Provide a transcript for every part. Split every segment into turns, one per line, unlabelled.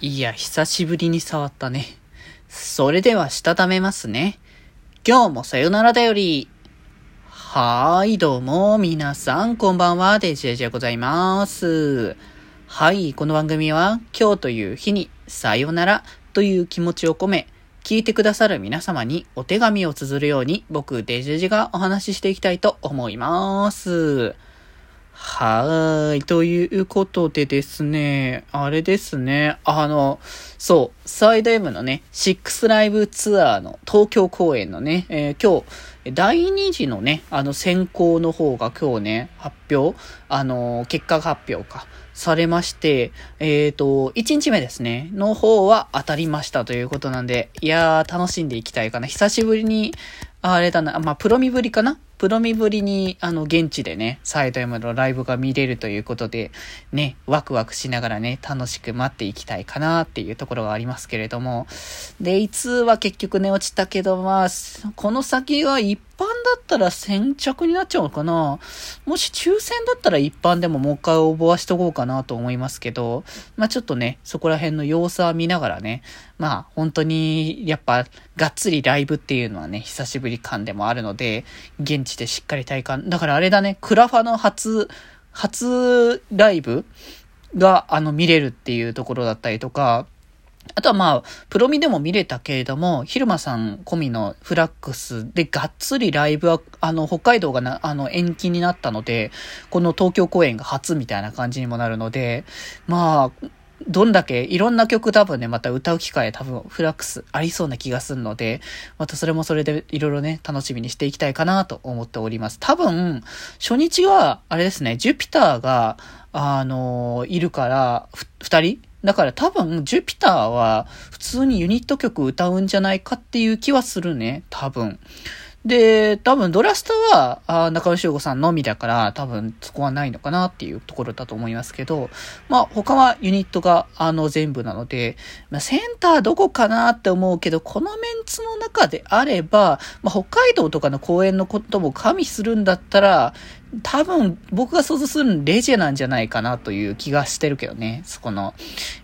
いや、久しぶりに触ったね。それでは、したためますね。今日もさよならだより。はーい、どうも、皆さん、こんばんは、デジェジでございます。はい、この番組は、今日という日に、さよならという気持ちを込め、聞いてくださる皆様にお手紙を綴るように、僕、デジェジがお話ししていきたいと思います。はーい。ということでですね、あれですね、あの、そう、サイド M のね、6ライブツアーの東京公演のね、えー、今日、第2次のね、あの選考の方が今日ね、発表、あの、結果発表か、されまして、えっ、ー、と、1日目ですね、の方は当たりましたということなんで、いやー、楽しんでいきたいかな。久しぶりに、あれだな、まあ、プロミぶりかな？プロミぶりに、あの、現地でね、サイド M のライブが見れるということで、ね、ワクワクしながらね、楽しく待っていきたいかなっていうところがありますけれども、で、いつは結局ね、落ちたけど、まあ、この先は一般だったら先着になっちゃうのかな？もし抽選だったら一般でももう一回応募はしとこうかなと思いますけど、まあちょっとね、そこら辺の様子は見ながらね、まあ本当にやっぱがっつりライブっていうのはね、久しぶり感でもあるので、現地でしっかり体感、だからあれだね、クラファの初、初ライブがあの見れるっていうところだったりとか、あとはまあ、プロミでも見れたけれども、ヒルマさん込みのフラックスでがっつりライブは、あの、北海道がな、あの、延期になったので、この東京公演が初みたいな感じにもなるので、まあ、どんだけいろんな曲多分ね、また歌う機会多分フラックスありそうな気がするので、またそれもそれでいろいろね、楽しみにしていきたいかなと思っております。多分、初日は、あれですね、ジュピターが、あの、いるから、二人だから多分、ジュピターは普通にユニット曲歌うんじゃないかっていう気はするね。多分。で、多分ドラストは、あ中野修吾さんのみだから、多分そこはないのかなっていうところだと思いますけど、まあ他はユニットがあの全部なので、まあ、センターどこかなって思うけど、このメンツの中であれば、まあ北海道とかの公演のことも加味するんだったら、多分僕が想像するレジェなんじゃないかなという気がしてるけどね。そこの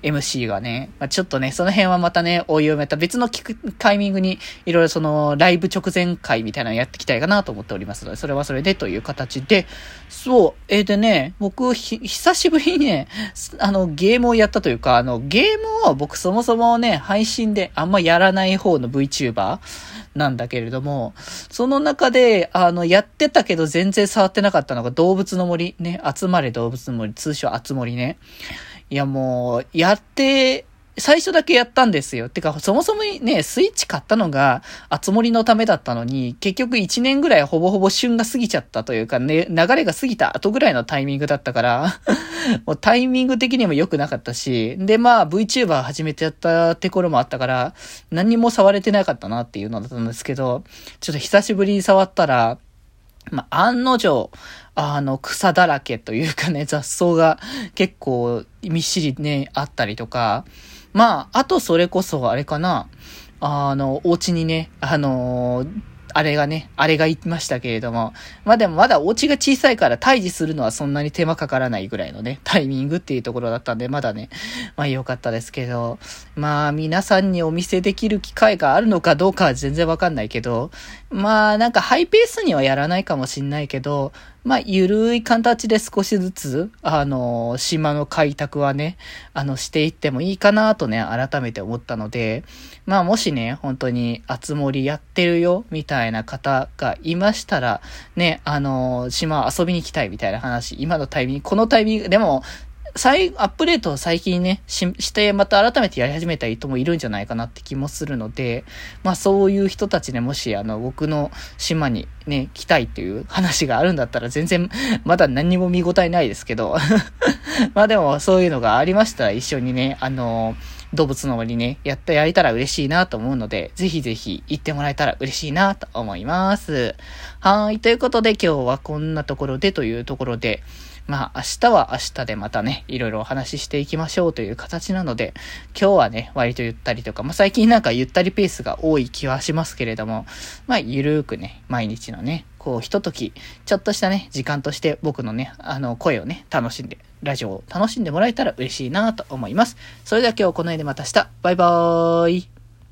MC がね。まあ、ちょっとね、その辺はまたね、おいをめた別の聞くタイミングにいろいろそのライブ直前会みみたいなのやっていきたいかなと思っておりますので、それはそれでという形で、そう、えー、でね、僕久しぶりにね、あのゲームをやったというか、あのゲームを僕そもそもね、配信であんまやらない方の VTuber なんだけれども、その中で、あの、やってたけど全然触ってなかったのが動物の森、ね、集まれ動物の森、通称集森ね。いやもう、やって、最初だけやったんですよ。てか、そもそもね、スイッチ買ったのが、あつ森のためだったのに、結局1年ぐらいほぼほぼ旬が過ぎちゃったというかね、流れが過ぎた後ぐらいのタイミングだったから もうタイミング的にも良くなかったし、で、まあ VTuber 始めてやったって頃もあったから、何も触れてなかったなっていうのだったんですけど、ちょっと久しぶりに触ったら、まあ、案の定、あの、草だらけというかね、雑草が結構みっしりね、あったりとか、まあ、あとそれこそあれかな、あの、お家にね、あのー、あれがね、あれが言いましたけれども、まあでもまだお家が小さいから退治するのはそんなに手間かからないぐらいのね、タイミングっていうところだったんで、まだね、まあ良かったですけど、まあ皆さんにお見せできる機会があるのかどうかは全然わかんないけど、まあなんかハイペースにはやらないかもしんないけど、まあ、ゆるい形で少しずつ、あの、島の開拓はね、あの、していってもいいかなとね、改めて思ったので、まあ、もしね、本当に、あつ森やってるよ、みたいな方がいましたら、ね、あの、島遊びに行きたいみたいな話、今のタイミング、このタイミング、でも、再、アップデートを最近ね、し、して、また改めてやり始めた人もいるんじゃないかなって気もするので、まあそういう人たちね、もしあの、僕の島にね、来たいっていう話があるんだったら全然、まだ何にも見応えないですけど、まあでもそういうのがありましたら一緒にね、あの動物の森ね、やったやれたら嬉しいなと思うので、ぜひぜひ行ってもらえたら嬉しいなと思います。はい。ということで今日はこんなところでというところで、まあ明日は明日でまたね、いろいろお話ししていきましょうという形なので、今日はね、割とゆったりとか、まあ最近なんかゆったりペースが多い気はしますけれども、まあゆるーくね、毎日のね、こうひととき、ちょっとしたね、時間として僕のね、あの声をね、楽しんで、ラジオを楽しんでもらえたら嬉しいなと思います。それでは今日この辺でまた明日、バイバーイ。